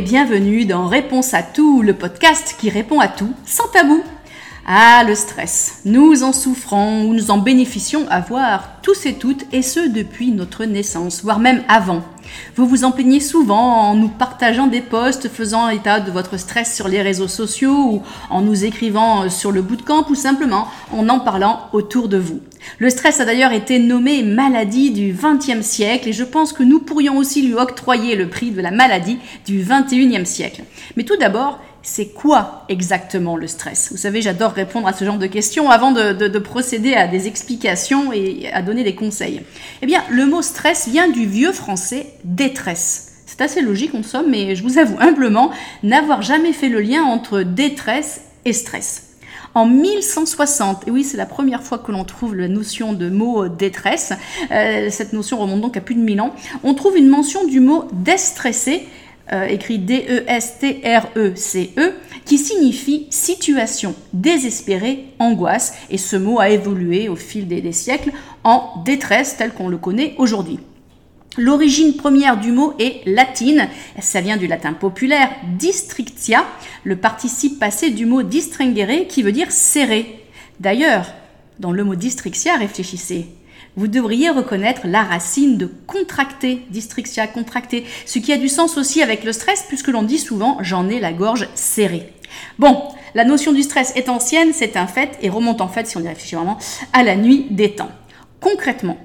bienvenue dans Réponse à tout, le podcast qui répond à tout sans tabou. Ah, le stress. Nous en souffrons ou nous en bénéficions à voir tous et toutes, et ce depuis notre naissance, voire même avant. Vous vous en plaignez souvent en nous partageant des posts faisant état de votre stress sur les réseaux sociaux ou en nous écrivant sur le bootcamp ou simplement en en parlant autour de vous. Le stress a d'ailleurs été nommé maladie du XXe siècle et je pense que nous pourrions aussi lui octroyer le prix de la maladie du XXIe siècle. Mais tout d'abord, c'est quoi exactement le stress? Vous savez, j'adore répondre à ce genre de questions avant de, procéder à des explications et à donner des conseils. Eh bien, le mot stress vient du vieux français détresse. C'est assez logique en somme, mais je vous avoue humblement n'avoir jamais fait le lien entre détresse et stress. En 1160, et oui c'est la première fois que l'on trouve la notion de mot détresse, euh, cette notion remonte donc à plus de 1000 ans, on trouve une mention du mot déstressé euh, écrit D-E-S-T-R-E-C-E, e, qui signifie situation désespérée, angoisse, et ce mot a évolué au fil des, siècles en détresse tel qu'on le connaît aujourd'hui. L'origine première du mot est latine, ça vient du latin populaire districtia, le participe passé du mot distringere qui veut dire serrer. D'ailleurs, dans le mot districtia, réfléchissez, vous devriez reconnaître la racine de contracter, districtia, contracter, ce qui a du sens aussi avec le stress puisque l'on dit souvent j'en ai la gorge serrée. Bon, la notion du stress est ancienne, c'est un fait, et remonte en fait, si on y réfléchit vraiment, à la nuit des temps. Concrètement,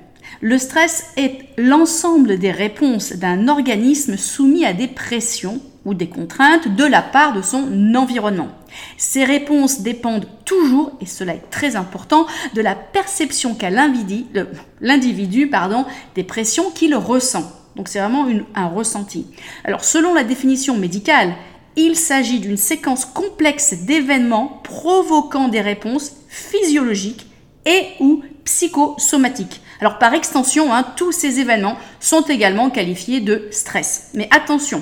le stress est l'ensemble des réponses d'un organisme soumis à des pressions ou des contraintes de la part de son environnement. Ces réponses dépendent toujours, et cela est très important, de la perception qu'a l'individu des pressions qu'il ressent. Donc c'est vraiment un ressenti. Alors selon la définition médicale, il s'agit d'une séquence complexe d'événements provoquant des réponses physiologiques et ou psychosomatiques alors par extension, hein, tous ces événements sont également qualifiés de stress. Mais attention,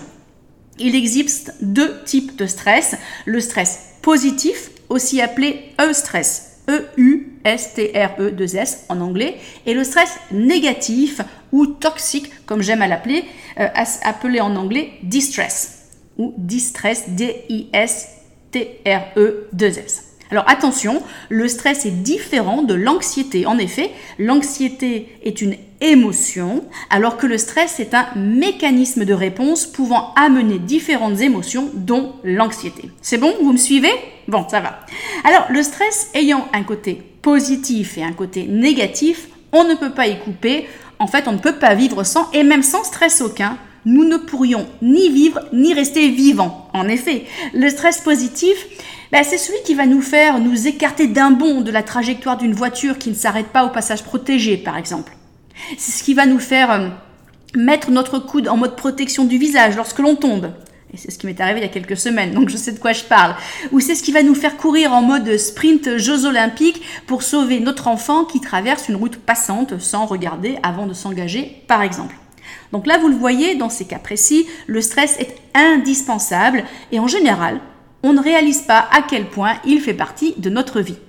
il existe deux types de stress. Le stress positif, aussi appelé eustress, E-U-S-T-R-E-2-S en anglais, et le stress négatif ou toxique, comme j'aime à l'appeler, euh, appelé en anglais distress ou distress, D-I-S-T-R-E-2-S. Alors attention, le stress est différent de l'anxiété. En effet, l'anxiété est une émotion, alors que le stress est un mécanisme de réponse pouvant amener différentes émotions, dont l'anxiété. C'est bon? Vous me suivez? Bon, ça va. Alors, le stress ayant un côté positif et un côté négatif, on ne peut pas y couper. En fait, on ne peut pas vivre sans, et même sans stress aucun, nous ne pourrions ni vivre ni rester vivants. En effet, le stress positif, ben, c'est celui qui va nous faire nous écarter d'un bond de la trajectoire d'une voiture qui ne s'arrête pas au passage protégé, par exemple. C'est ce qui va nous faire euh, mettre notre coude en mode protection du visage lorsque l'on tombe. Et c'est ce qui m'est arrivé il y a quelques semaines, donc je sais de quoi je parle. Ou c'est ce qui va nous faire courir en mode sprint Jeux olympiques pour sauver notre enfant qui traverse une route passante sans regarder avant de s'engager, par exemple. Donc là, vous le voyez, dans ces cas précis, le stress est indispensable et en général, on ne réalise pas à quel point il fait partie de notre vie.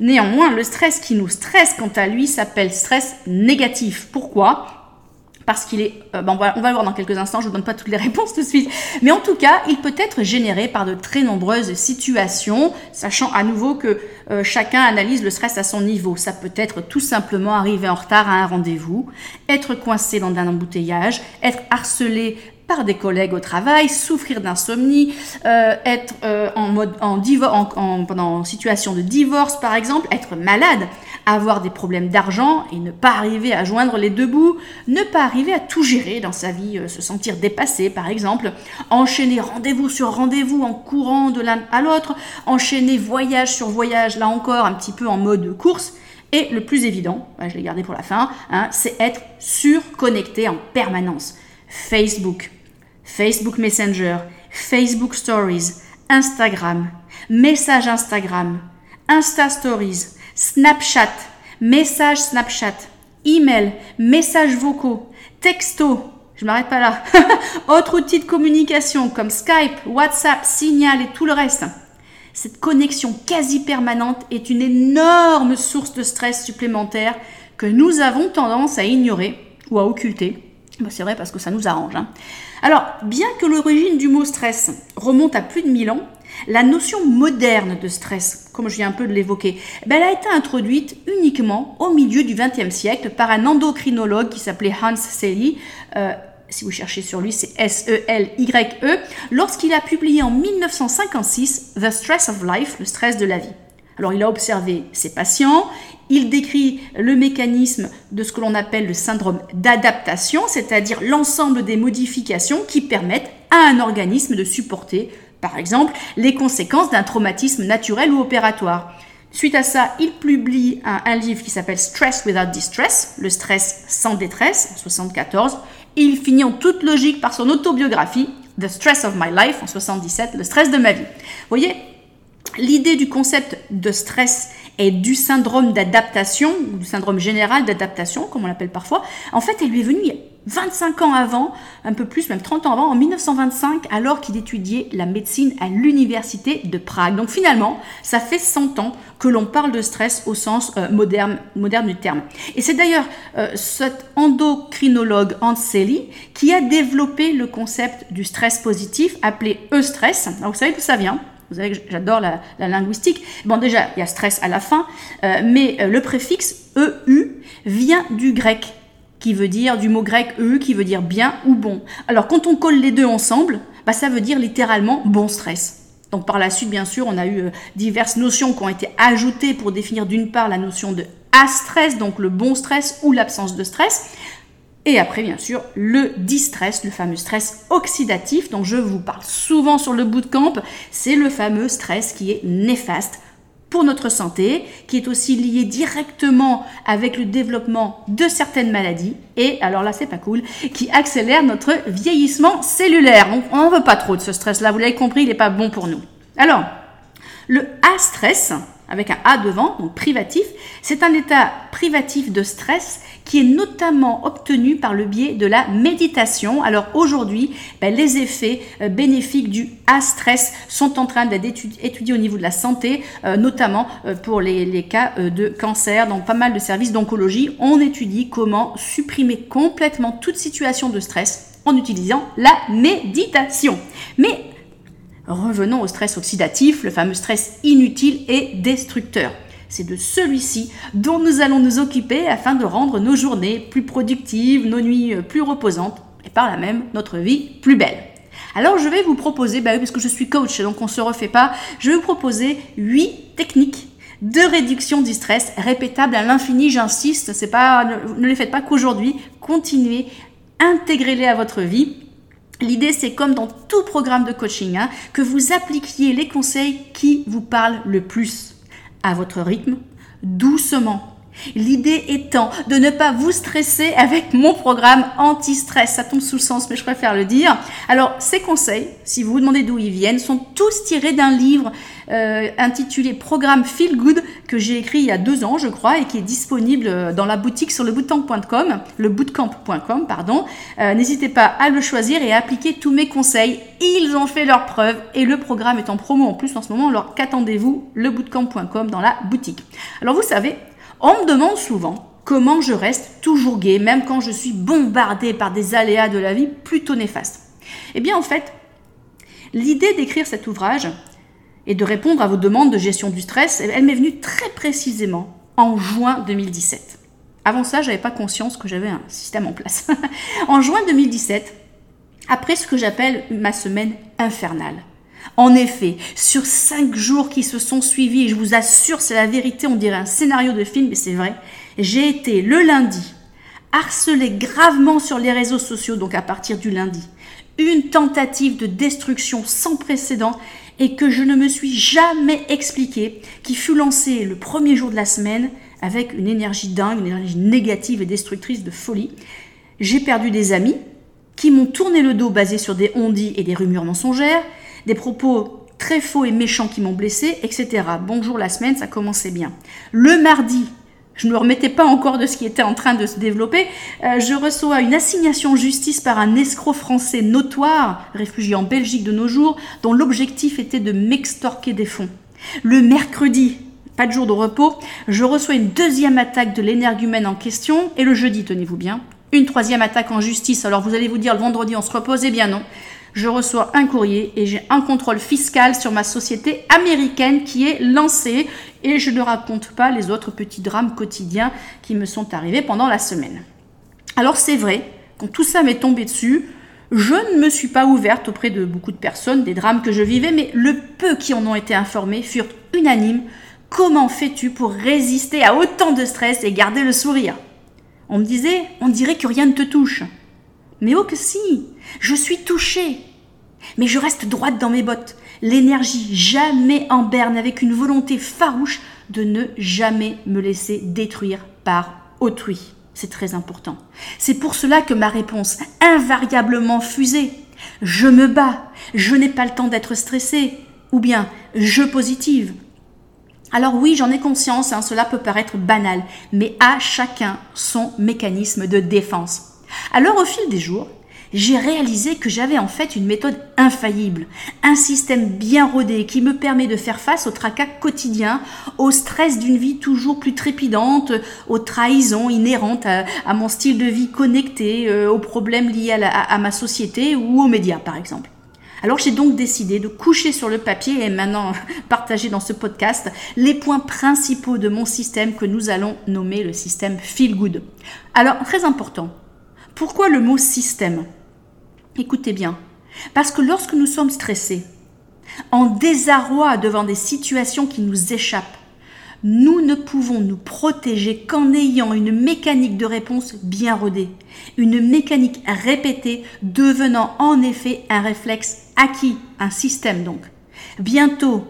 Néanmoins, le stress qui nous stresse, quant à lui, s'appelle stress négatif. Pourquoi? Parce qu'il est, euh, on, va, le voir dans quelques instants, je ne vous donne pas toutes les réponses tout de suite, mais en tout cas, il peut être généré par de très nombreuses situations, sachant à nouveau que euh, chacun analyse le stress à son niveau. Ça peut être tout simplement arriver en retard à un rendez-vous, être coincé dans un embouteillage, être harcelé par des collègues au travail, souffrir d'insomnie, euh, être euh, en, mode, en, en, en, situation de divorce par exemple, être malade, avoir des problèmes d'argent et ne pas arriver à joindre les deux bouts, ne pas arriver à tout gérer dans sa vie, euh, se sentir dépassé par exemple, enchaîner rendez-vous sur rendez-vous en courant de l'un à l'autre, enchaîner voyage sur voyage, là encore un petit peu en mode course. Et le plus évident, je l'ai gardé pour la fin, hein, c'est être surconnecté en permanence. Facebook, Facebook Messenger, Facebook Stories, Instagram, message Instagram, Insta Stories, Snapchat, message Snapchat, email, messages vocaux, texto, je m'arrête pas là, autres outils de communication comme Skype, WhatsApp, Signal et tout le reste. Cette connexion quasi permanente est une énorme source de stress supplémentaire que nous avons tendance à ignorer ou à occulter Bah, c'est vrai parce que ça nous arrange. Hein. Alors, bien que l'origine du mot stress remonte à plus de 1000 ans, la notion moderne de stress, comme je viens un peu de l'évoquer, ben, elle a été introduite uniquement au milieu du XXe siècle par un endocrinologue qui s'appelait Hans Selye. Euh, si vous cherchez sur lui, c'est S-E-L-Y-E, -E, lorsqu'il a publié en 1956 The Stress of Life, le stress de la vie. Alors il a observé ses patients, il décrit le mécanisme de ce que l'on appelle le syndrome d'adaptation, c'est-à-dire l'ensemble des modifications qui permettent à un organisme de supporter, par exemple, les conséquences d'un traumatisme naturel ou opératoire. Suite à ça, il publie un, livre qui s'appelle Stress Without Distress, le stress sans détresse, en 1974. Il finit en toute logique par son autobiographie, The Stress of My Life, en 1977, le stress de ma vie. Vous voyez, L'idée du concept de stress et du syndrome d'adaptation, ou du syndrome général d'adaptation, comme on l'appelle parfois, en fait, elle lui est venue 25 ans avant, un peu plus, même 30 ans avant, en 1925, alors qu'il étudiait la médecine à l'université de Prague. Donc finalement, ça fait 100 ans que l'on parle de stress au sens euh, moderne, moderne du terme. Et c'est d'ailleurs euh, cet endocrinologue Hans qui a développé le concept du stress positif appelé e-stress. vous savez d'où ça vient? Vous savez que j'adore la, linguistique. Bon, déjà, il y a stress à la fin, euh, mais euh, le préfixe EU vient du grec, qui veut dire, du mot grec EU, qui veut dire bien ou bon. Alors, quand on colle les deux ensemble, bah, ça veut dire littéralement bon stress. Donc, par la suite, bien sûr, on a eu euh, diverses notions qui ont été ajoutées pour définir d'une part la notion de stress, donc le bon stress ou l'absence de stress. Et après, bien sûr, le distress, le fameux stress oxydatif dont je vous parle souvent sur le bootcamp, c'est le fameux stress qui est néfaste pour notre santé, qui est aussi lié directement avec le développement de certaines maladies, et alors là c'est pas cool, qui accélère notre vieillissement cellulaire. on n'en veut pas trop de ce stress-là, vous l'avez compris, il n'est pas bon pour nous. Alors, le A-stress, avec un A devant, donc privatif, c'est un état privatif de stress qui est notamment obtenu par le biais de la méditation. Alors aujourd'hui, ben, les effets euh, bénéfiques du A-stress sont en train d'être étudiés au niveau de la santé, euh, notamment euh, pour les, les cas de cancer. Dans pas mal de services d'oncologie, on étudie comment supprimer complètement toute situation de stress en utilisant la méditation. Mais revenons au stress oxydatif, le fameux stress inutile et destructeur. C'est de celui-ci dont nous allons nous occuper afin de rendre nos journées plus productives, nos nuits plus reposantes et par là même notre vie plus belle. Alors je vais vous proposer, bah parce que je suis coach, donc on ne se refait pas, je vais vous proposer 8 techniques de réduction du stress répétables à l'infini, j'insiste, ne, les faites pas qu'aujourd'hui, continuez, intégrez-les à votre vie. L'idée, c'est comme dans tout programme de coaching, hein, que vous appliquiez les conseils qui vous parlent le plus à votre rythme, doucement. L'idée étant de ne pas vous stresser avec mon programme anti-stress. Ça tombe sous le sens, mais je préfère le dire. Alors, ces conseils, si vous vous demandez d'où ils viennent, sont tous tirés d'un livre euh, intitulé Programme Feel Good que j'ai écrit il y a deux ans, je crois, et qui est disponible dans la boutique sur le bootcamp.com, pardon. Euh, n'hésitez pas à le choisir et à appliquer tous mes conseils. Ils ont fait leur preuve et le programme est en promo en plus en ce moment. Alors qu'attendez-vous? Le bootcamp.com dans la boutique. Alors vous savez, on me demande souvent comment je reste toujours gai, même quand je suis bombardée par des aléas de la vie plutôt néfastes. Eh bien en fait, l'idée d'écrire cet ouvrage, et de répondre à vos demandes de gestion du stress, elle m'est venue très précisément en juin 2017. Avant ça, je n'avais pas conscience que j'avais un système en place. en juin 2017, après ce que j'appelle ma semaine infernale. En effet, sur cinq jours qui se sont suivis, et je vous assure, c'est la vérité, on dirait un scénario de film, mais c'est vrai, j'ai été le lundi harcelé gravement sur les réseaux sociaux, donc à partir du lundi. Une tentative de destruction sans précédent et que je ne me suis jamais expliqué, qui fut lancé le premier jour de la semaine avec une énergie dingue, une énergie négative et destructrice de folie. J'ai perdu des amis qui m'ont tourné le dos basé sur des ondits et des rumeurs mensongères, des propos très faux et méchants qui m'ont blessé, etc. Bonjour la semaine, ça commençait bien. Le mardi, je ne me remettais pas encore de ce qui était en train de se développer. Euh, je reçois une assignation justice par un escroc français notoire, réfugié en Belgique de nos jours, dont l'objectif était de m'extorquer des fonds. Le mercredi, pas de jour de repos, je reçois une deuxième attaque de l'énergumène en question, et le jeudi, tenez-vous bien, Une troisième attaque en justice. Alors vous allez vous dire le vendredi on se repose, eh bien non. Je reçois un courrier et j'ai un contrôle fiscal sur ma société américaine qui est lancé et je ne raconte pas les autres petits drames quotidiens qui me sont arrivés pendant la semaine. Alors c'est vrai, quand tout ça m'est tombé dessus, je ne me suis pas ouverte auprès de beaucoup de personnes des drames que je vivais, mais le peu qui en ont été informés furent unanimes. Comment fais-tu pour résister à autant de stress et garder le sourire? On me disait, on dirait que rien ne te touche. Mais oh que si, je suis touchée. Mais je reste droite dans mes bottes, l'énergie jamais en berne avec une volonté farouche de ne jamais me laisser détruire par autrui. C'est très important. C'est pour cela que ma réponse, invariablement fusée, je me bats, je n'ai pas le temps d'être stressé, ou bien je positive. Alors oui, j'en ai conscience, hein, cela peut paraître banal, mais à chacun son mécanisme de défense. Alors au fil des jours, j'ai réalisé que j'avais en fait une méthode infaillible, un système bien rodé qui me permet de faire face au tracas quotidien, au stress d'une vie toujours plus trépidante, aux trahisons inhérentes à, mon style de vie connecté, euh, aux problèmes liés à, ma société ou aux médias par exemple. Alors j'ai donc décidé de coucher sur le papier et maintenant partager dans ce podcast les points principaux de mon système que nous allons nommer le système Feel Good. Alors très important, pourquoi le mot système? Écoutez bien, parce que lorsque nous sommes stressés, en désarroi devant des situations qui nous échappent, nous ne pouvons nous protéger qu'en ayant une mécanique de réponse bien rodée, une mécanique répétée devenant en effet un réflexe acquis, un système donc. Bientôt,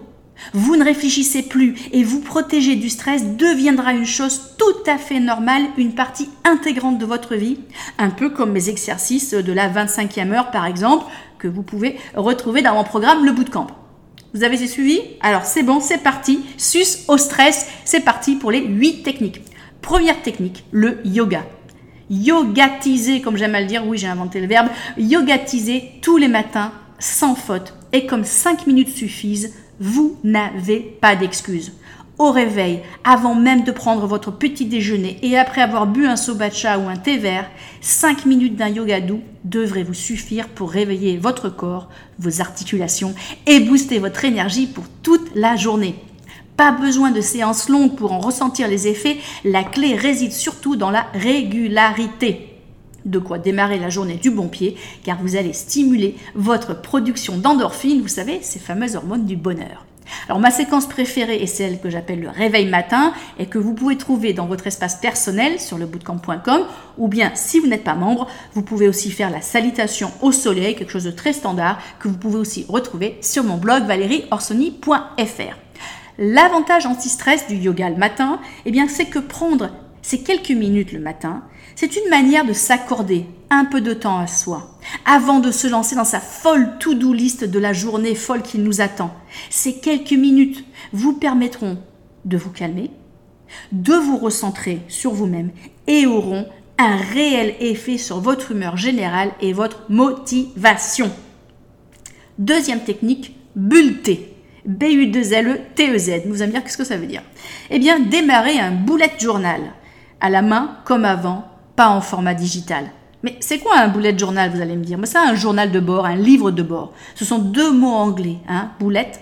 vous ne réfléchissez plus et vous protéger du stress deviendra une chose tout à fait normale, une partie intégrante de votre vie, un peu comme mes exercices de la 25e heure par exemple, que vous pouvez retrouver dans mon programme Le Bootcamp. Vous avez suivi? Alors c'est bon, c'est parti. Sus au stress, c'est parti pour les 8 techniques. Première technique, le yoga. Yogatiser, comme j'aime à le dire, oui j'ai inventé le verbe, yogatiser tous les matins sans faute. Et comme 5 minutes suffisent, vous n'avez pas d'excuses. Au réveil, avant même de prendre votre petit déjeuner et après avoir bu un sobacha ou un thé vert, 5 minutes d'un yoga doux devraient vous suffire pour réveiller votre corps, vos articulations et booster votre énergie pour toute la journée. Pas besoin de séances longues pour en ressentir les effets, la clé réside surtout dans la régularité de quoi démarrer la journée du bon pied, car vous allez stimuler votre production d'endorphines, vous savez, ces fameuses hormones du bonheur. Alors ma séquence préférée est celle que j'appelle le réveil matin et que vous pouvez trouver dans votre espace personnel sur le bootcamp.com ou bien si vous n'êtes pas membre, vous pouvez aussi faire la salutation au soleil, quelque chose de très standard que vous pouvez aussi retrouver sur mon blog valérieorsoni.fr. L'avantage anti-stress du yoga le matin, eh bien c'est que prendre ces quelques minutes le matin, c'est une manière de s'accorder un peu de temps à soi, avant de se lancer dans sa folle to-do list de la journée folle qui nous attend. Ces quelques minutes vous permettront de vous calmer, de vous recentrer sur vous-même et auront un réel effet sur votre humeur générale et votre motivation. Deuxième technique, bulleter. B-U-2-L-E-T-E-Z. Vous allez me dire qu'est-ce que ça veut dire? Eh bien, démarrer un bullet journal à la main comme avant, pas en format digital. Mais c'est quoi un bullet journal, vous allez me dire? Mais ça, un journal de bord, un livre de bord. Ce sont deux mots anglais, hein, boulette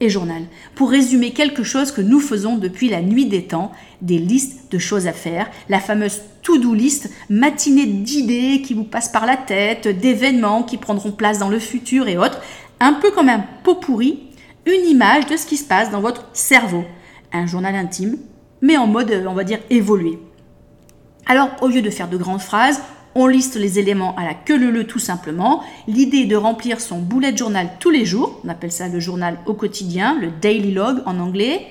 et journal, pour résumer quelque chose que nous faisons depuis la nuit des temps, des listes de choses à faire, la fameuse to-do list, matinée d'idées qui vous passent par la tête, d'événements qui prendront place dans le futur et autres, un peu comme un pot pourri, une image de ce qui se passe dans votre cerveau. Un journal intime, mais en mode, on va dire, évolué. Alors, au lieu de faire de grandes phrases, on liste les éléments à la queue leu tout simplement. L'idée est de remplir son bullet journal tous les jours, on appelle ça le journal au quotidien, le daily log en anglais,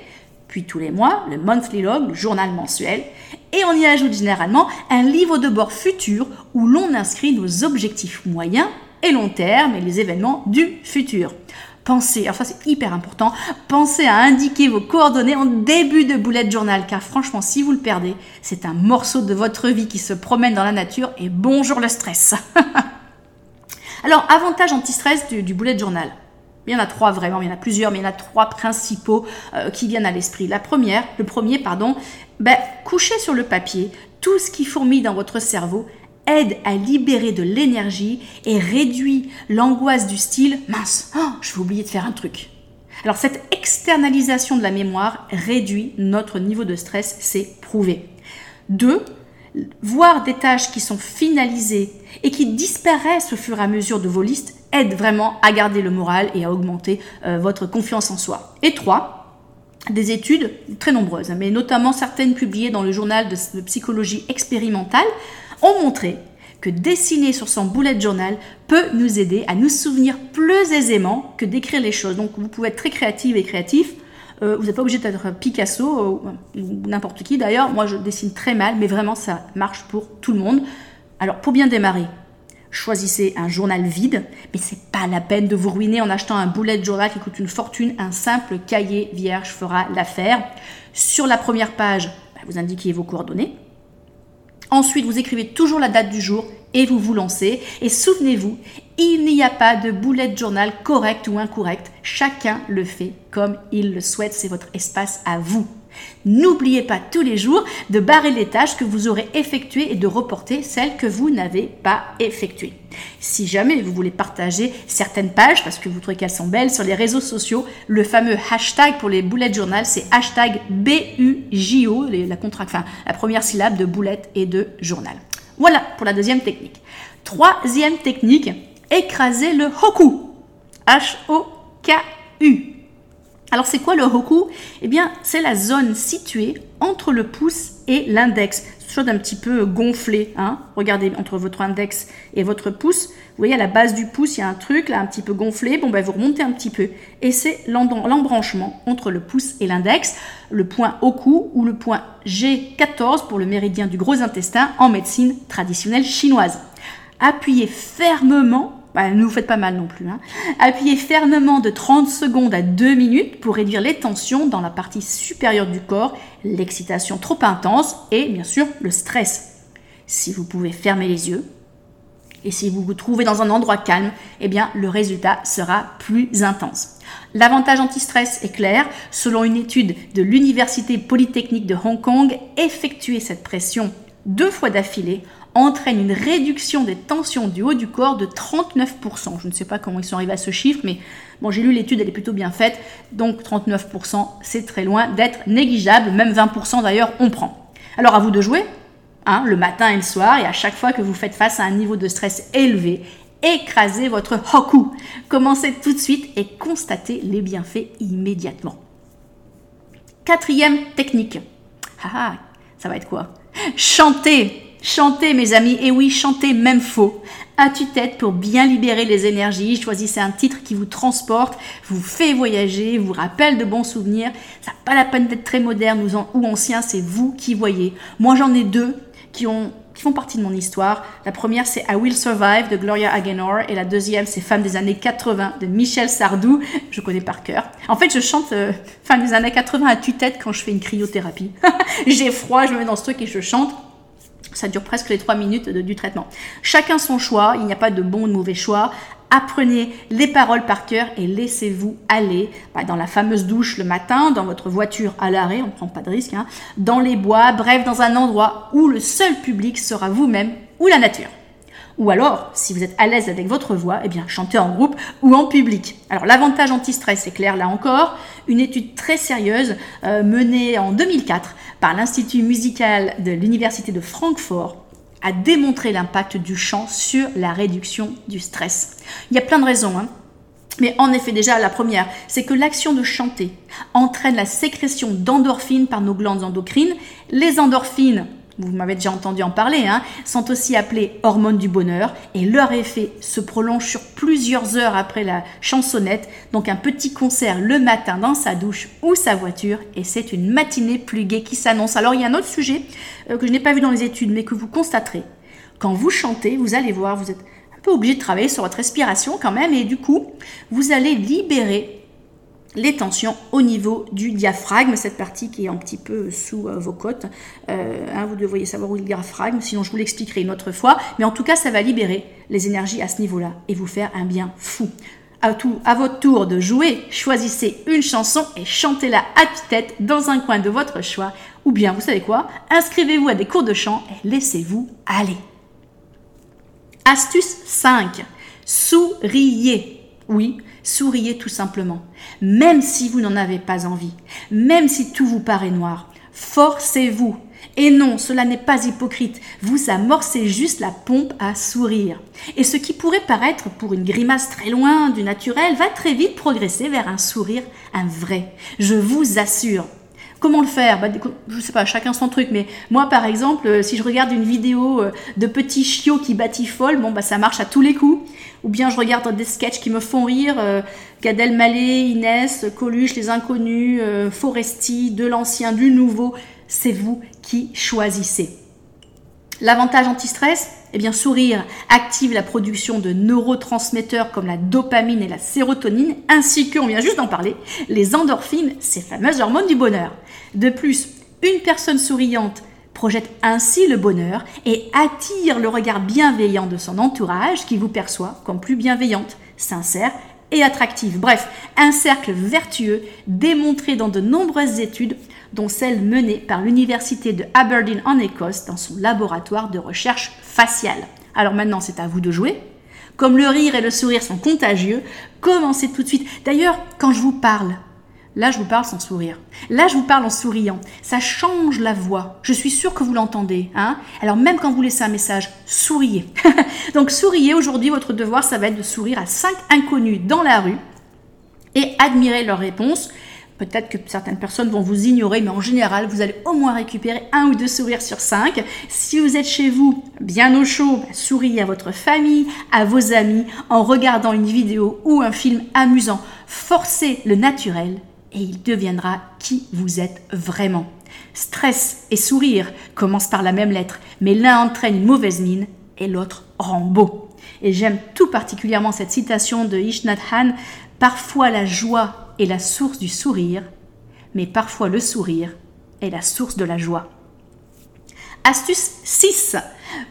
puis tous les mois, le monthly log, le journal mensuel, et on y ajoute généralement un livre de bord futur où l'on inscrit nos objectifs moyens et long terme et les événements du futur. Pensez, enfin c'est hyper important, pensez à indiquer vos coordonnées en début de bullet journal, car franchement, si vous le perdez, c'est un morceau de votre vie qui se promène dans la nature et bonjour le stress. Alors, avantage anti-stress du, du bullet journal. Il y en a trois vraiment, il y en a plusieurs, mais il y en a trois principaux euh, qui viennent à l'esprit. La première, le premier, pardon, ben, couchez sur le papier tout ce qui fourmille dans votre cerveau aide à libérer de l'énergie et réduit l'angoisse du style mince, oh, je vais oublier de faire un truc. Alors cette externalisation de la mémoire réduit notre niveau de stress, c'est prouvé. Deux, voir des tâches qui sont finalisées et qui disparaissent au fur et à mesure de vos listes aide vraiment à garder le moral et à augmenter euh, votre confiance en soi. Et trois, des études très nombreuses, mais notamment certaines publiées dans le journal de psychologie expérimentale, ont montré que dessiner sur son bullet journal peut nous aider à nous souvenir plus aisément que d'écrire les choses. Donc vous pouvez être très créative et créatif. Euh, vous n'êtes pas obligé d'être Picasso euh, ou n'importe qui d'ailleurs. Moi je dessine très mal, mais vraiment ça marche pour tout le monde. Alors pour bien démarrer, choisissez un journal vide, mais c'est pas la peine de vous ruiner en achetant un bullet journal qui coûte une fortune. Un simple cahier vierge fera l'affaire. Sur la première page, bah, vous indiquez vos coordonnées. Ensuite, vous écrivez toujours la date du jour et vous vous lancez. Et souvenez-vous, il n'y a pas de bullet journal correct ou incorrect. Chacun le fait comme il le souhaite. C'est votre espace à vous. N'oubliez pas tous les jours de barrer les tâches que vous aurez effectuées et de reporter celles que vous n'avez pas effectuées. Si jamais vous voulez partager certaines pages, parce que vous trouvez qu'elles sont belles, sur les réseaux sociaux, le fameux hashtag pour les bullet journal, c'est hashtag BUJO, la, enfin, la première syllabe de boulette et de journal. Voilà pour la deuxième technique. Troisième technique, écraser le hoku. H-O-K-U. Alors c'est quoi le hoku? Eh bien c'est la zone située entre le pouce et l'index. Chose un petit peu gonflée. Hein Regardez entre votre index et votre pouce. Vous voyez à la base du pouce, il y a un truc là un petit peu gonflé. Bon ben vous remontez un petit peu. Et c'est l'embranchement entre le pouce et l'index. Le point hoku ou le point G14 pour le méridien du gros intestin en médecine traditionnelle chinoise. Appuyez fermement bah, ne vous faites pas mal non plus. Hein. Appuyez fermement de 30 secondes à 2 minutes pour réduire les tensions dans la partie supérieure du corps, l'excitation trop intense et bien sûr le stress. Si vous pouvez fermer les yeux et si vous vous trouvez dans un endroit calme, eh bien le résultat sera plus intense. L'avantage anti-stress est clair. Selon une étude de l'Université Polytechnique de Hong Kong, effectuer cette pression deux fois d'affilée entraîne une réduction des tensions du haut du corps de 39%. Je ne sais pas comment ils sont arrivés à ce chiffre, mais bon, j'ai lu l'étude, elle est plutôt bien faite. Donc 39%, c'est très loin d'être négligeable. Même 20% d'ailleurs, on prend. Alors à vous de jouer, hein, le matin et le soir, et à chaque fois que vous faites face à un niveau de stress élevé, écrasez votre hoku. Commencez tout de suite et constatez les bienfaits immédiatement. Quatrième technique. Ah, ah ça va être quoi? Chanter Chantez, mes amis, et oui, chantez même faux. À tue-tête pour bien libérer les énergies. Choisissez un titre qui vous transporte, vous fait voyager, vous rappelle de bons souvenirs. Ça n'a pas la peine d'être très moderne ou ancien, c'est vous qui voyez. Moi, j'en ai deux qui ont qui font partie de mon histoire. La première, c'est I Will Survive de Gloria Againor et la deuxième, c'est Femme des années 80 de Michel Sardou. Je connais par cœur. En fait, je chante euh, Femme des années 80 à tue-tête quand je fais une cryothérapie. J'ai froid, je me mets dans ce truc et je chante. Ça dure presque les trois minutes du traitement. Chacun son choix, il n'y a pas de bon ou de mauvais choix. Apprenez les paroles par cœur et laissez-vous aller bah, dans la fameuse douche le matin, dans votre voiture à l'arrêt, on ne prend pas de risque, hein, dans les bois, bref, dans un endroit où le seul public sera vous-même ou la nature. Ou alors, si vous êtes à l'aise avec votre voix, eh bien, chantez en groupe ou en public. Alors, l'avantage anti-stress, c'est clair là encore. Une étude très sérieuse euh, menée en 2004 par l'Institut musical de l'Université de Francfort a démontré l'impact du chant sur la réduction du stress. Il y a plein de raisons. Hein. Mais en effet, déjà, la première, c'est que l'action de chanter entraîne la sécrétion d'endorphines par nos glandes endocrines. Les endorphines, vous m'avez déjà entendu en parler, hein, sont aussi appelées hormones du bonheur et leur effet se prolonge sur plusieurs heures après la chansonnette. Donc un petit concert le matin dans sa douche ou sa voiture et c'est une matinée plus gaie qui s'annonce. Alors il y a un autre sujet euh, que je n'ai pas vu dans les études mais que vous constaterez. Quand vous chantez, vous allez voir, vous êtes un peu obligé de travailler sur votre respiration quand même et du coup, vous allez libérer les tensions au niveau du diaphragme, cette partie qui est un petit peu sous euh, vos côtes. Euh, hein, vous devriez savoir où est le diaphragme, sinon je vous l'expliquerai une autre fois. Mais en tout cas, ça va libérer les énergies à ce niveau-là et vous faire un bien fou. À, votre tour de jouer, choisissez une chanson et chantez-la à tête dans un coin de votre choix. Ou bien, vous savez quoi? Inscrivez-vous à des cours de chant et laissez-vous aller. Astuce 5. Souriez. Oui, souriez tout simplement. Même si vous n'en avez pas envie, même si tout vous paraît noir, forcez-vous. Et non, cela n'est pas hypocrite. Vous amorcez juste la pompe à sourire. Et ce qui pourrait paraître pour une grimace très loin du naturel va très vite progresser vers un sourire, un vrai. Je vous assure. Comment le faire bah, Je sais pas, chacun son truc, mais moi par exemple, euh, si je regarde une vidéo euh, de petits chiots qui batifolent, bon bah ça marche à tous les coups. Ou bien je regarde des sketchs qui me font rire, euh, Gad Elmaleh, Inès, Coluche, Les Inconnus, Foresti, de l'ancien, du nouveau. C'est vous qui choisissez. L'avantage anti-stress Eh bien, sourire active la production de neurotransmetteurs comme la dopamine et la sérotonine, ainsi que, on vient juste d'en parler, les endorphines, ces fameuses hormones du bonheur. De plus, une personne souriante projette ainsi le bonheur et attire le regard bienveillant de son entourage qui vous perçoit comme plus bienveillante, sincère et attractive. Bref, un cercle vertueux démontré dans de nombreuses études dont celle menée par l'Université de Aberdeen en Écosse dans son laboratoire de recherche faciale. Alors maintenant, c'est à vous de jouer. Comme le rire et le sourire sont contagieux, commencez tout de suite. D'ailleurs, quand je vous parle, là je vous parle sans sourire. Là je vous parle en souriant. Ça change la voix. Je suis sûre que vous l'entendez. Hein Alors même quand vous laissez un message, souriez. Donc souriez. Aujourd'hui, votre devoir, ça va être de sourire à cinq inconnus dans la rue et admirer leurs réponses Peut-être que certaines personnes vont vous ignorer, mais en général, vous allez au moins récupérer un ou deux sourires sur cinq. Si vous êtes chez vous, bien au chaud, bah, souriez à votre famille, à vos amis, en regardant une vidéo ou un film amusant. Forcez le naturel et il deviendra qui vous êtes vraiment. Stress et sourire commencent par la même lettre, mais l'un entraîne une mauvaise mine et l'autre rend beau. Et j'aime tout particulièrement cette citation de Ishnat Han Parfois la joie est la source du sourire, mais parfois le sourire est la source de la joie. Astuce 6.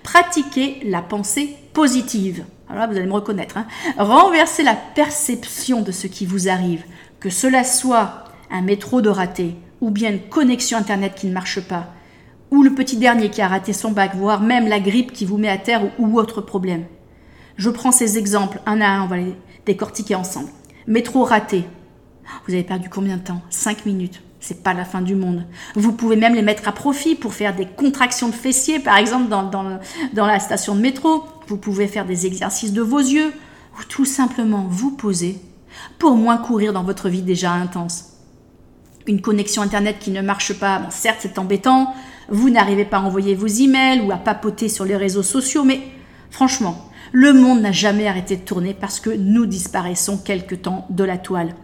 Pratiquer la pensée positive. Alors là, vous allez me reconnaître. Hein. Renverser la perception de ce qui vous arrive, que cela soit un métro de raté, ou bien une connexion Internet qui ne marche pas, ou le petit dernier qui a raté son bac, voire même la grippe qui vous met à terre ou autre problème. Je prends ces exemples un à un, on va les décortiquer ensemble. Métro raté, vous avez perdu combien de temps? 5 minutes. C'est pas la fin du monde. Vous pouvez même les mettre à profit pour faire des contractions de fessiers, par exemple dans, la station de métro. Vous pouvez faire des exercices de vos yeux ou tout simplement vous poser pour moins courir dans votre vie déjà intense. Une connexion Internet qui ne marche pas, certes c'est embêtant, vous n'arrivez pas à envoyer vos emails ou à papoter sur les réseaux sociaux, mais franchement, le monde n'a jamais arrêté de tourner parce que nous disparaissons quelque temps de la toile.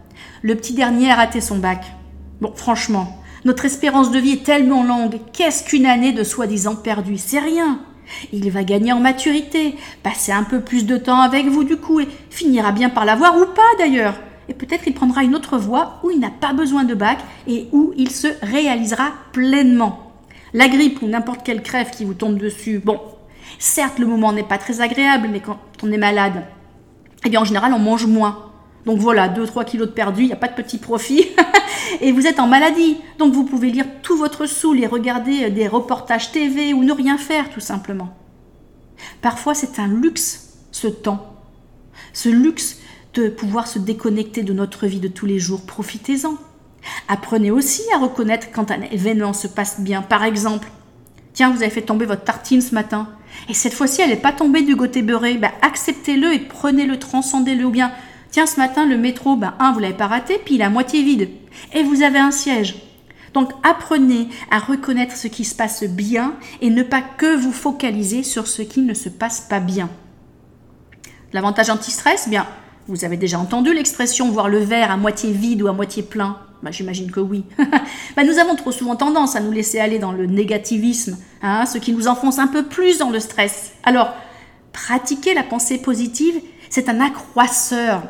Le petit dernier a raté son bac. Bon, franchement, notre espérance de vie est tellement longue. Qu'est-ce qu'une année de soi-disant perdue C'est rien. Il va gagner en maturité, passer un peu plus de temps avec vous du coup et finira bien par l'avoir ou pas d'ailleurs. Et peut-être il prendra une autre voie où il n'a pas besoin de bac et où il se réalisera pleinement. La grippe ou n'importe quelle crève qui vous tombe dessus, bon, certes le moment n'est pas très agréable, mais quand on est malade, eh bien en général on mange moins. Donc voilà, 2-3 kilos de perdu, il n'y a pas de petit profit. et vous êtes en maladie. Donc vous pouvez lire tout votre saoul et regarder euh, des reportages TV ou ne rien faire tout simplement. Parfois c'est un luxe, ce temps. Ce luxe de pouvoir se déconnecter de notre vie de tous les jours. Profitez-en. Apprenez aussi à reconnaître quand un événement se passe bien. Par exemple, tiens, vous avez fait tomber votre tartine ce matin. Et cette fois-ci, elle n'est pas tombée du côté beurré. Ben, acceptez-le et prenez-le, transcendez-le. Ou bien, Tiens, ce matin, le métro, ben, un, vous l'avez pas raté, puis il est à moitié vide. Et vous avez un siège. Donc apprenez à reconnaître ce qui se passe bien et ne pas que vous focaliser sur ce qui ne se passe pas bien. L'avantage anti-stress, bien, vous avez déjà entendu l'expression voir le verre à moitié vide ou à moitié plein ben, J'imagine que oui. ben, nous avons trop souvent tendance à nous laisser aller dans le négativisme, hein, ce qui nous enfonce un peu plus dans le stress. Alors, pratiquer la pensée positive, c'est un accroisseur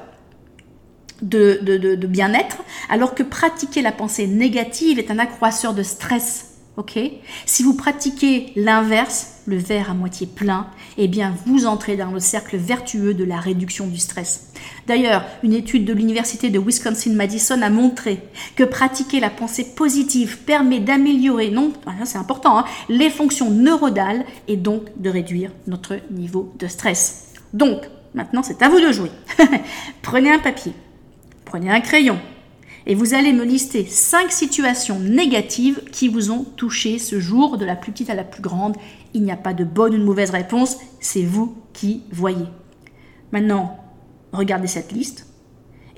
de, bien-être, alors que pratiquer la pensée négative est un accroisseur de stress. ok? Si vous pratiquez l'inverse, le verre à moitié plein, eh bien vous entrez dans le cercle vertueux de la réduction du stress. D'ailleurs, une étude de l'université de Wisconsin-Madison a montré que pratiquer la pensée positive permet d'améliorer, non, c'est important, hein, les fonctions neuronales et donc de réduire notre niveau de stress. Donc, maintenant c'est à vous de jouer. Prenez un papier, prenez un crayon, et vous allez me lister cinq situations négatives qui vous ont touché ce jour, de la plus petite à la plus grande. Il n'y a pas de bonne ou de mauvaise réponse, c'est vous qui voyez. Maintenant, regardez cette liste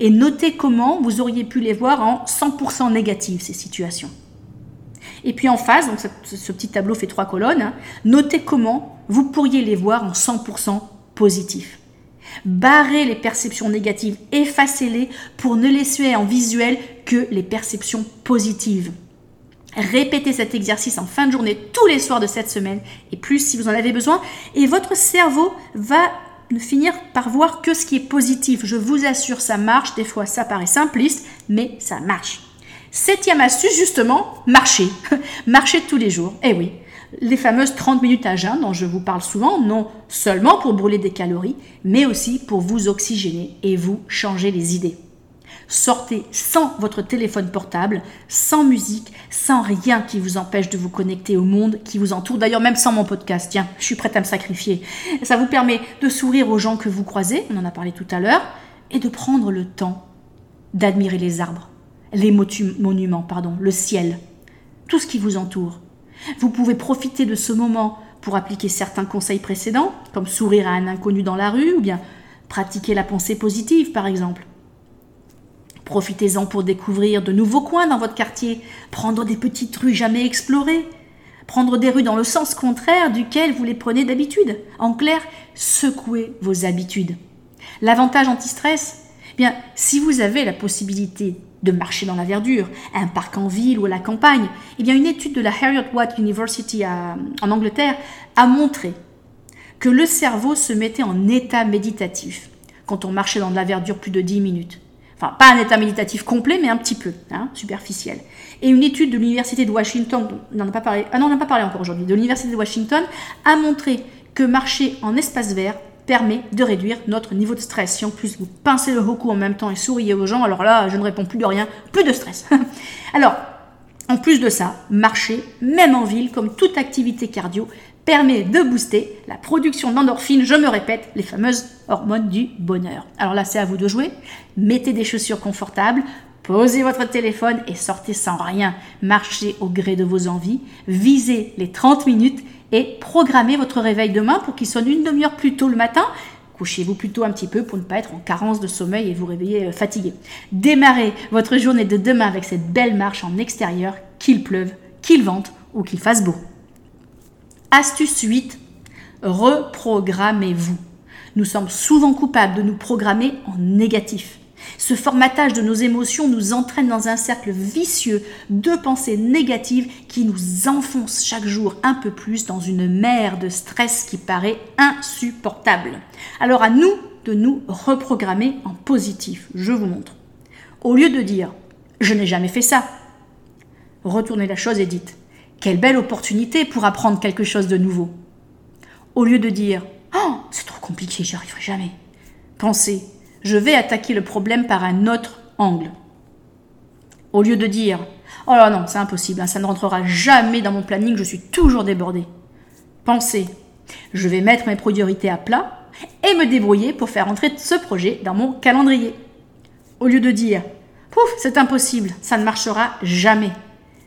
et notez comment vous auriez pu les voir en 100% négatives, ces situations. Et puis en face, donc ce, petit tableau fait trois colonnes, hein, notez comment vous pourriez les voir en 100% positifs. Barrez les perceptions négatives, effacez-les pour ne laisser en visuel que les perceptions positives. Répétez cet exercice en fin de journée tous les soirs de cette semaine et plus si vous en avez besoin et votre cerveau va finir par voir que ce qui est positif. Je vous assure, ça marche. Des fois, ça paraît simpliste, mais ça marche. Septième astuce, justement, marcher. marcher tous les jours. Eh oui, les fameuses 30 minutes à jeun dont je vous parle souvent, non seulement pour brûler des calories, mais aussi pour vous oxygéner et vous changer les idées. Sortez sans votre téléphone portable, sans musique, sans rien qui vous empêche de vous connecter au monde qui vous entoure. D'ailleurs, même sans mon podcast, tiens, je suis prête à me sacrifier. Ça vous permet de sourire aux gens que vous croisez, on en a parlé tout à l'heure, et de prendre le temps d'admirer les arbres, les monuments, pardon, le ciel, tout ce qui vous entoure. Vous pouvez profiter de ce moment pour appliquer certains conseils précédents, comme sourire à un inconnu dans la rue, ou bien pratiquer la pensée positive, par exemple. Profitez-en pour découvrir de nouveaux coins dans votre quartier, prendre des petites rues jamais explorées, prendre des rues dans le sens contraire duquel vous les prenez d'habitude. En clair, secouez vos habitudes. L'avantage anti-stress, eh bien, si vous avez la possibilité de marcher dans la verdure, un parc en ville ou à la campagne, eh bien, une étude de la Harriet Watt University en Angleterre a montré que le cerveau se mettait en état méditatif quand on marchait dans de la verdure plus de 10 minutes. Enfin, pas un état méditatif complet, mais un petit peu, hein, superficiel. Et une étude de l'université de Washington, on pas parlé encore aujourd'hui, de l'université de Washington, a montré que marcher en espace vert permet de réduire notre niveau de stress. Si en plus vous pincez le hoku en même temps et souriez aux gens, alors là, je ne réponds plus de rien, plus de stress. alors, en plus de ça, marcher, même en ville, comme toute activité cardio, permet de booster la production d'endorphines, je me répète, les fameuses hormones du bonheur. Alors là, c'est à vous de jouer. Mettez des chaussures confortables, posez votre téléphone et sortez sans rien. Marchez au gré de vos envies, visez les 30 minutes et programmez votre réveil demain pour qu'il sonne une demi-heure plus tôt le matin. Couchez-vous plutôt un petit peu pour ne pas être en carence de sommeil et vous réveiller euh, fatigué. Démarrez votre journée de demain avec cette belle marche en extérieur, qu'il pleuve, qu'il vente ou qu'il fasse beau. Astuce 8. Reprogrammez-vous. Nous sommes souvent coupables de nous programmer en négatif. Ce formatage de nos émotions nous entraîne dans un cercle vicieux de pensées négatives qui nous enfonce chaque jour un peu plus dans une mer de stress qui paraît insupportable. Alors à nous de nous reprogrammer en positif. Je vous montre. Au lieu de dire ⁇ je n'ai jamais fait ça ⁇ retournez la chose et dites quelle belle opportunité pour apprendre quelque chose de nouveau. Au lieu de dire Oh, c'est trop compliqué, j'y arriverai jamais. Pensez Je vais attaquer le problème par un autre angle. Au lieu de dire Oh là non, c'est impossible, hein, ça ne rentrera jamais dans mon planning, je suis toujours débordé. Pensez Je vais mettre mes priorités à plat et me débrouiller pour faire entrer ce projet dans mon calendrier. Au lieu de dire Pouf, c'est impossible, ça ne marchera jamais.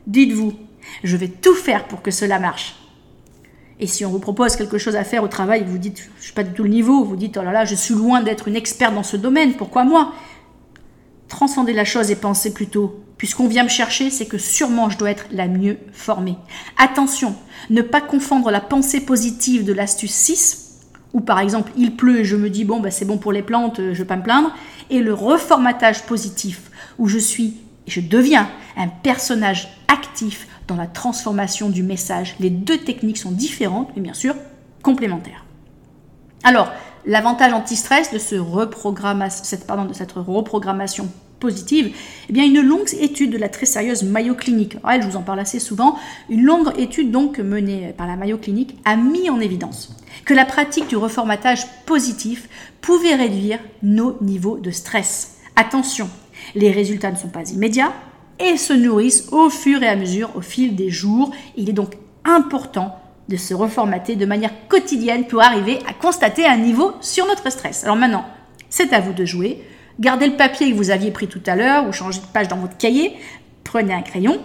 Dites-vous je vais tout faire pour que cela marche. Et si on vous propose quelque chose à faire au travail, vous dites, je ne suis pas du tout le niveau, vous dites, oh là là, je suis loin d'être une experte dans ce domaine, pourquoi moi? Transcendez la chose et pensez plutôt, puisqu'on vient me chercher, c'est que sûrement je dois être la mieux formée. Attention, ne pas confondre la pensée positive de l'astuce 6, où par exemple il pleut et je me dis, bon, bah, c'est bon pour les plantes, je ne vais pas me plaindre, et le reformatage positif, où je suis, je deviens un personnage actif dans la transformation du message. Les deux techniques sont différentes, mais bien sûr complémentaires. Alors, l'avantage anti-stress de, ce cette, de reprogrammation positive, eh bien une longue étude de la très sérieuse Mayo Clinic, je vous en parle assez souvent, une longue étude donc menée par la Mayo Clinic a mis en évidence que la pratique du reformatage positif pouvait réduire nos niveaux de stress. Attention, les résultats ne sont pas immédiats et se nourrissent au fur et à mesure, au fil des jours. Il est donc important de se reformater de manière quotidienne pour arriver à constater un niveau sur notre stress. Alors maintenant, c'est à vous de jouer. Gardez le papier que vous aviez pris tout à l'heure ou changez de page dans votre cahier. Prenez un crayon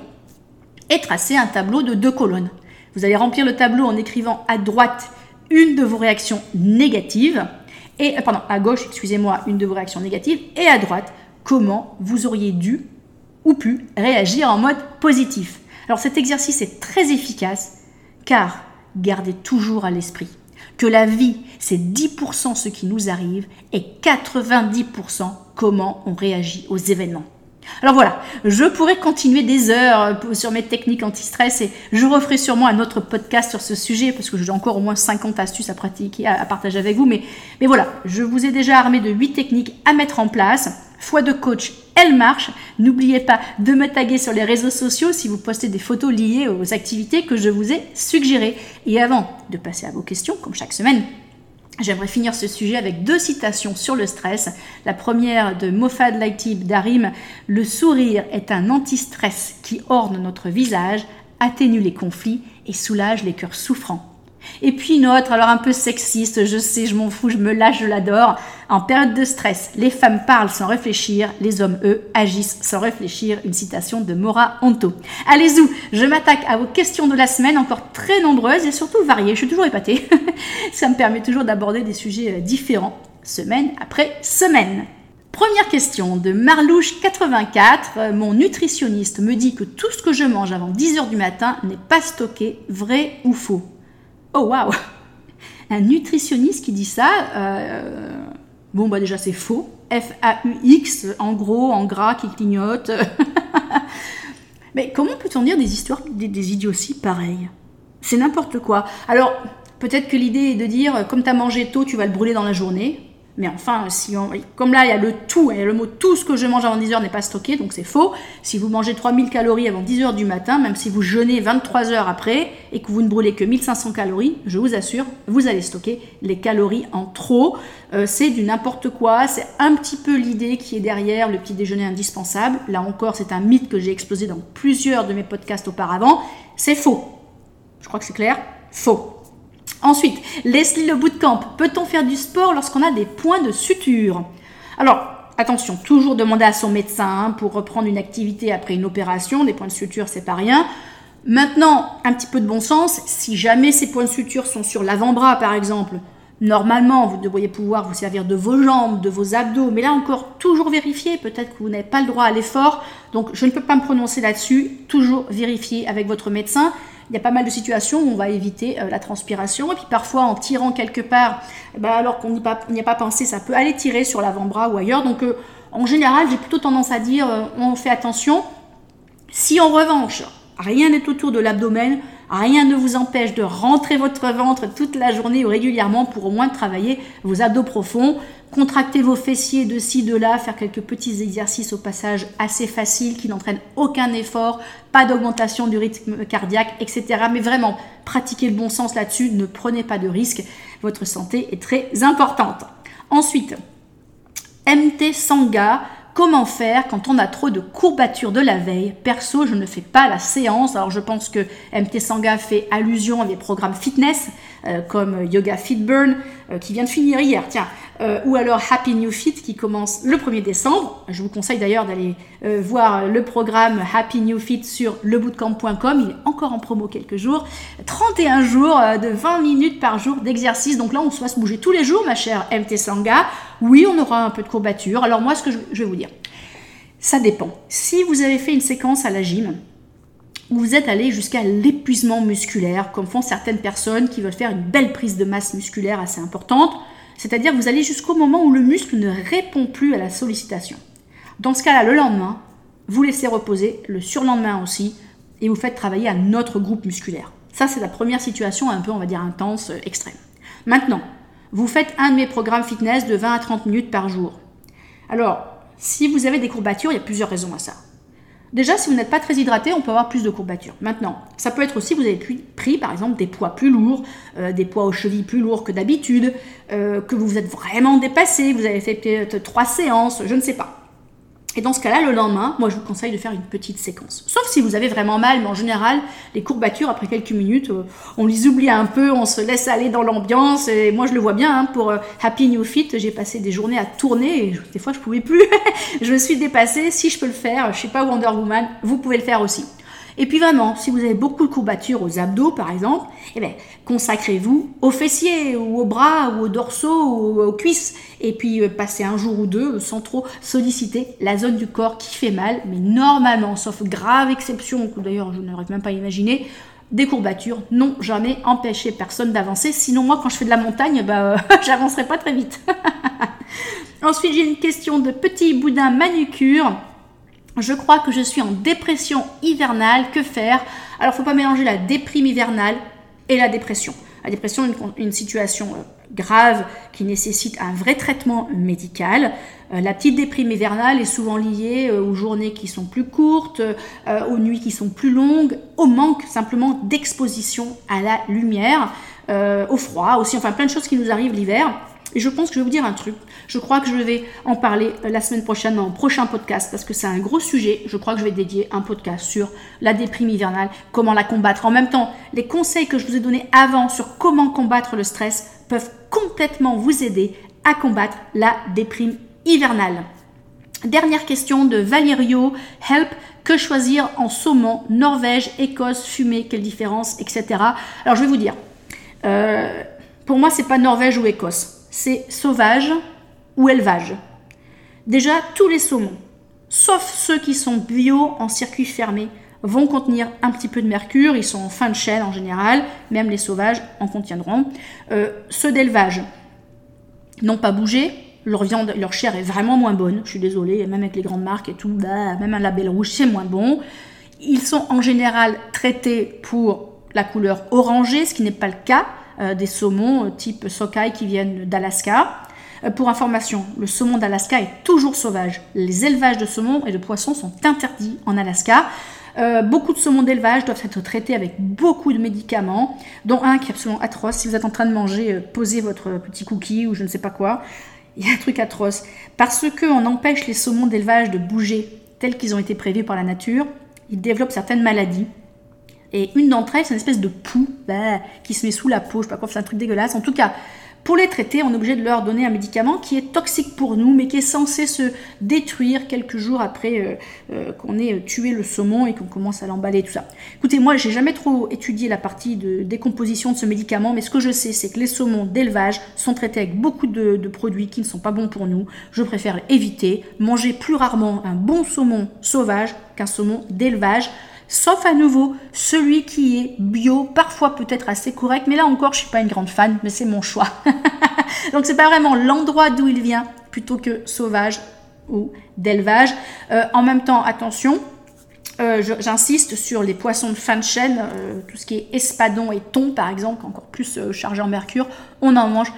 et tracez un tableau de deux colonnes. Vous allez remplir le tableau en écrivant à droite une de vos réactions négatives et euh, à gauche, excusez-moi, une de vos réactions négatives et à droite comment vous auriez dû ou pu réagir en mode positif. Alors cet exercice est très efficace car gardez toujours à l'esprit que la vie, c'est 10% ce qui nous arrive et 90% comment on réagit aux événements. Alors voilà, je pourrais continuer des heures sur mes techniques anti-stress et je referai sûrement un autre podcast sur ce sujet parce que j'ai encore au moins 50 astuces à pratiquer, à, partager avec vous. Mais, mais voilà, je vous ai déjà armé de 8 techniques à mettre en place. Foi de coach, elle marche. N'oubliez pas de me taguer sur les réseaux sociaux si vous postez des photos liées aux activités que je vous ai suggérées. Et avant de passer à vos questions, comme chaque semaine, J'aimerais finir ce sujet avec deux citations sur le stress. La première de Mofad Laitib Darim Le sourire est un anti-stress qui orne notre visage, atténue les conflits et soulage les cœurs souffrants. Et puis une autre, alors un peu sexiste, je sais, je m'en fous, je me lâche, je l'adore. En période de stress, les femmes parlent sans réfléchir, les hommes, eux, agissent sans réfléchir. Une citation de Mora Honto. Allez-y, je m'attaque à vos questions de la semaine, encore très nombreuses et surtout variées. Je suis toujours épatée. Ça me permet toujours d'aborder des sujets euh, différents, semaine après semaine. Première question de Marlouche84. Euh, mon nutritionniste me dit que tout ce que je mange avant 10h du matin n'est pas stocké, vrai ou faux Oh waouh Un nutritionniste qui dit ça, euh, bon bah déjà c'est faux. F-A-U-X, en gros, en gras, qui clignote. Mais comment peut-on dire des histoires, des, des idioties pareilles? C'est n'importe quoi. Alors, peut-être que l'idée est de dire, comme tu as mangé tôt, tu vas le brûler dans la journée. Mais enfin, si comme là, il y a le tout, a le mot tout ce que je mange avant 10h n'est pas stocké, donc c'est faux. Si vous mangez 3000 calories avant 10h du matin, même si vous jeûnez 23 heures après et que vous ne brûlez que 1500 calories, je vous assure, vous allez stocker les calories en trop. Euh, c'est du n'importe quoi, c'est un petit peu l'idée qui est derrière le petit déjeuner indispensable. Là encore, c'est un mythe que j'ai explosé dans plusieurs de mes podcasts auparavant. C'est faux. Je crois que c'est clair Faux. Ensuite, Leslie le bootcamp. Peut-on faire du sport lorsqu'on a des points de suture? Alors, attention, toujours demander à son médecin hein, pour reprendre une activité après une opération. Des points de suture, c'est pas rien. Maintenant, un petit peu de bon sens. Si jamais ces points de suture sont sur l'avant-bras, par exemple, normalement, vous devriez pouvoir vous servir de vos jambes, de vos abdos. Mais là encore, toujours vérifier. Peut-être que vous n'avez pas le droit à l'effort. Donc, je ne peux pas me prononcer là-dessus. Toujours vérifier avec votre médecin il y a pas mal de situations où on va éviter euh, la transpiration. Et puis parfois, en tirant quelque part, eh ben, alors qu'on n'y a pas pensé, ça peut aller tirer sur l'avant-bras ou ailleurs. Donc, euh, en général, j'ai plutôt tendance à dire, euh, on fait attention. Si en revanche, rien n'est autour de l'abdomen, rien ne vous empêche de rentrer votre ventre toute la journée ou régulièrement pour au moins travailler vos abdos profonds. Contracter vos fessiers de ci, de là, faire quelques petits exercices au passage assez faciles qui n'entraînent aucun effort, pas d'augmentation du rythme cardiaque, etc. Mais vraiment, pratiquez le bon sens là-dessus, ne prenez pas de risques, votre santé est très importante. Ensuite, MT Sangha, Comment faire quand on a trop de courbatures de la veille Perso, je ne fais pas la séance. Alors je pense que MT Sangha fait allusion à des programmes fitness euh, comme Yoga Fit Burn qui vient de finir hier, tiens, euh, ou alors Happy New Fit qui commence le 1er décembre. Je vous conseille d'ailleurs d'aller voir le programme Happy New Fit sur lebootcamp.com. Il est encore en promo quelques jours. 31 jours de 20 minutes par jour d'exercice. Donc là, on se va se bouger tous les jours, ma chère MT Sangha. Oui, on aura un peu de courbature. Alors moi, ce que je, vais vous dire, ça dépend. Si vous avez fait une séquence à la gym, vous êtes allé jusqu'à l'épuisement musculaire, comme font certaines personnes qui veulent faire une belle prise de masse musculaire assez importante, c'est-à-dire vous allez jusqu'au moment où le muscle ne répond plus à la sollicitation. Dans ce cas-là, le lendemain, vous laissez reposer, le surlendemain aussi, et vous faites travailler un autre groupe musculaire. Ça, c'est la première situation un peu, on va dire, intense, euh, extrême. Maintenant, vous faites un de mes programmes fitness de 20 à 30 minutes par jour. Alors, si vous avez des courbatures, il y a plusieurs raisons à ça. Déjà, si vous n'êtes pas très hydraté, on peut avoir plus de courbatures. Maintenant, ça peut être aussi vous avez pris, par exemple des poids plus lourds, euh, des poids aux chevilles plus lourds que d'habitude, euh, que vous vous êtes vraiment dépassé, vous avez fait peut-être trois séances, je ne sais pas. Et dans ce cas-là, le lendemain, moi je vous conseille de faire une petite séquence. Sauf si vous avez vraiment mal, mais en général, les courbatures, après quelques minutes, euh, on les oublie un peu, on se laisse aller dans l'ambiance. Et moi je le vois bien, hein, pour euh, Happy New Fit, j'ai passé des journées à tourner et des fois je pouvais plus. je me suis dépassée, si je peux le faire, je sais pas Wonder Woman, vous pouvez le faire aussi. Et puis vraiment, si vous avez beaucoup de courbatures aux abdos par exemple, eh bien, consacrez-vous aux fessiers ou aux bras ou aux dorsaux ou aux cuisses. Et puis euh, passez un jour ou deux sans trop solliciter la zone du corps qui fait mal. Mais normalement, sauf grave exception, que d'ailleurs je n'arrive même pas à imaginer, des courbatures n'ont jamais empêché personne d'avancer. Sinon, moi, quand je fais de la montagne, bah, j'avancerai pas très vite. Ensuite, j'ai une question de petit boudin manucure. Je crois que je suis en dépression hivernale. Que faire? Alors, faut pas mélanger la déprime hivernale et la dépression. La dépression est une, situation euh, grave qui nécessite un vrai traitement médical. Euh, la petite déprime hivernale est souvent liée euh, aux journées qui sont plus courtes, aux nuits qui sont plus longues, au manque simplement d'exposition à la lumière, au froid aussi, enfin plein de choses qui nous arrivent l'hiver. Et je pense que je vais vous dire un truc. Je crois que je vais en parler euh, la semaine prochaine dans un prochain podcast parce que c'est un gros sujet. Je crois que je vais dédier un podcast sur la déprime hivernale, comment la combattre. En même temps, les conseils que je vous ai donnés avant sur comment combattre le stress peuvent complètement vous aider à combattre la déprime hivernale. Dernière question de Valerio. Help, que choisir en saumon, Norvège, Écosse, fumée, quelle différence, etc. Alors je vais vous dire. Euh, pour moi, c'est pas Norvège ou Écosse c'est sauvage ou élevage. Déjà, tous les saumons, sauf ceux qui sont bio en circuit fermé, vont contenir un petit peu de mercure, ils sont en fin de chaîne en général, même les sauvages en contiendront. Euh, ceux d'élevage n'ont pas bougé, leur chair est vraiment moins bonne, je suis désolée, même avec les grandes marques et tout, bah, même un label rouge, c'est moins bon. Ils sont en général traités pour la couleur orangée, ce qui n'est pas le cas des saumons euh, type sockeye qui viennent d'Alaska. Euh, pour information, le saumon d'Alaska est toujours sauvage. Les élevages de saumon et de poissons sont interdits en Alaska. beaucoup de saumons d'élevage doivent être traités avec beaucoup de médicaments, dont un qui est absolument atroce. Si vous êtes en train de manger, posez votre petit cookie ou je ne sais pas quoi. Il y a un truc atroce. Parce qu'on empêche les saumons d'élevage de bouger tels qu'ils ont été prévus par la nature, ils développent certaines maladies. Et une d'entre elles, c'est une espèce de poux bah, qui se met sous la peau. Je sais pas quoi, c'est un truc dégueulasse. En tout cas, pour les traiter, on est obligé de leur donner un médicament qui est toxique pour nous, mais qui est censé se détruire quelques jours après euh, euh, qu'on ait tué le saumon et qu'on commence à l'emballer, tout ça. Écoutez, moi, j'ai jamais trop étudié la partie de décomposition de ce médicament, mais ce que je sais, c'est que les saumons d'élevage sont traités avec beaucoup de, de, produits qui ne sont pas bons pour nous. Je préfère éviter, manger plus rarement un bon saumon sauvage qu'un saumon d'élevage sauf à nouveau celui qui est bio, parfois peut-être assez correct, mais là encore je suis pas une grande fan, mais c'est mon choix. Donc c'est pas vraiment l'endroit d'où il vient plutôt que sauvage ou d'élevage. Euh, en même temps, attention, euh, j'insiste sur les poissons de fin de chaîne, euh, tout ce qui est espadon et thon par exemple, encore plus chargé en mercure, on n'en mange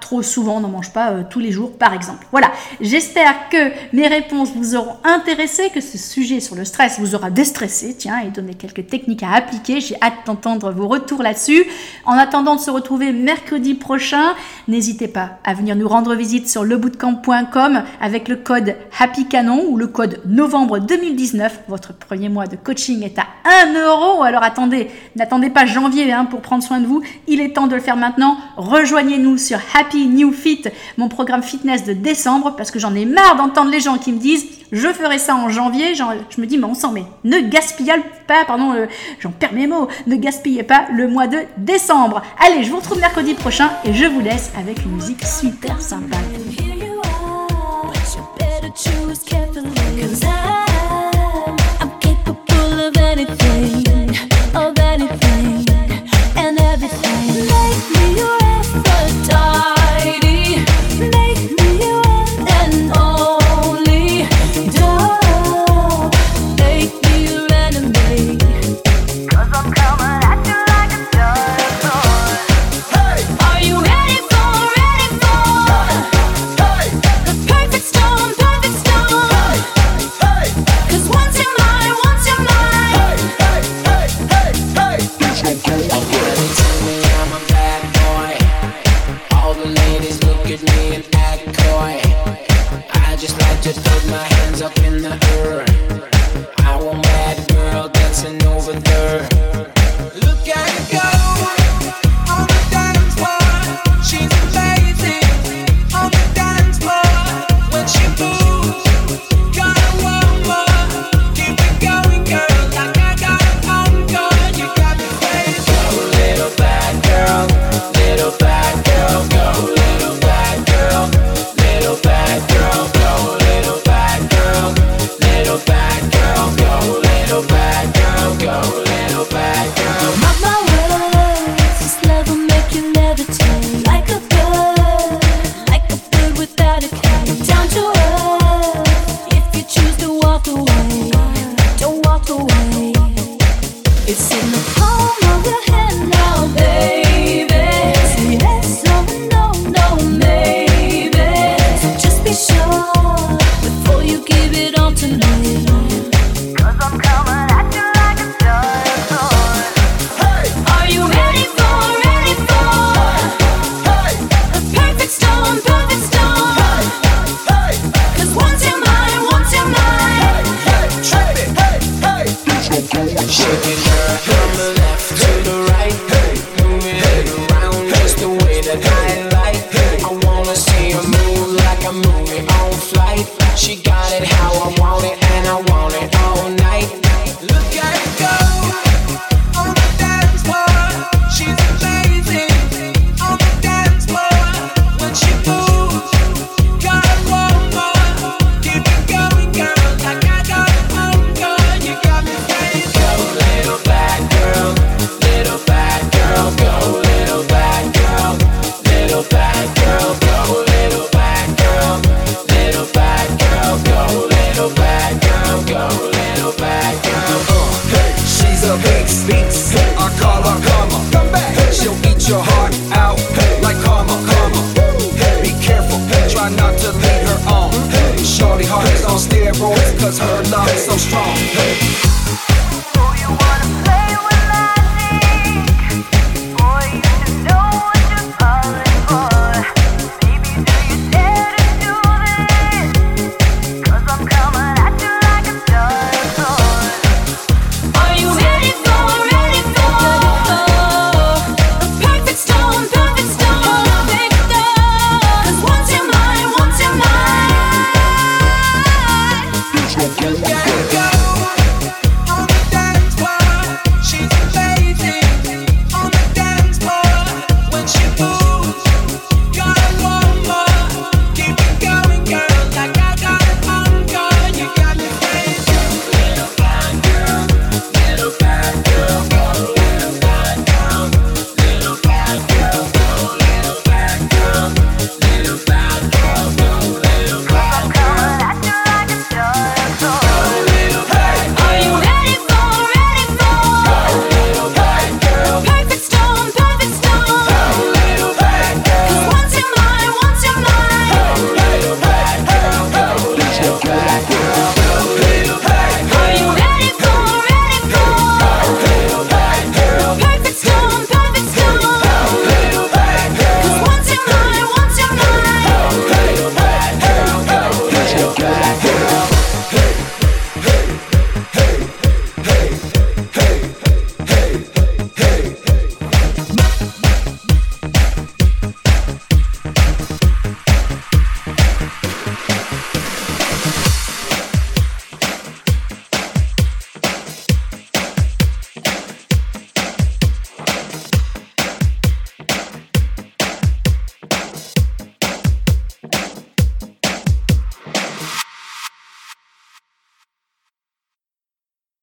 trop souvent, n'en mange pas tous les jours par exemple. Voilà, j'espère que mes réponses vous auront intéressé, que ce sujet sur le stress vous aura déstressé, tiens, et donné quelques techniques à appliquer. J'ai hâte d'entendre vos retours là-dessus. En attendant de se retrouver mercredi prochain, n'hésitez pas à venir nous rendre visite sur lebootcamp.com avec le code Happy Canon ou le code novembre 2019, votre premier mois de coaching est à 1 euro. Alors attendez, n'attendez pas janvier hein, pour prendre soin de vous. Il est temps de le faire maintenant. Rejoignez-nous sur Happy New Fit, mon programme fitness de décembre, parce que j'en ai marre d'entendre les gens qui me disent je ferai ça en janvier. Je me dis, mais on s'en met. Ne gaspillez pas, pardon, euh, j'en perds mes mots, ne gaspillez pas le mois de décembre. Allez, je vous retrouve mercredi prochain et je vous laisse avec une musique super sympa.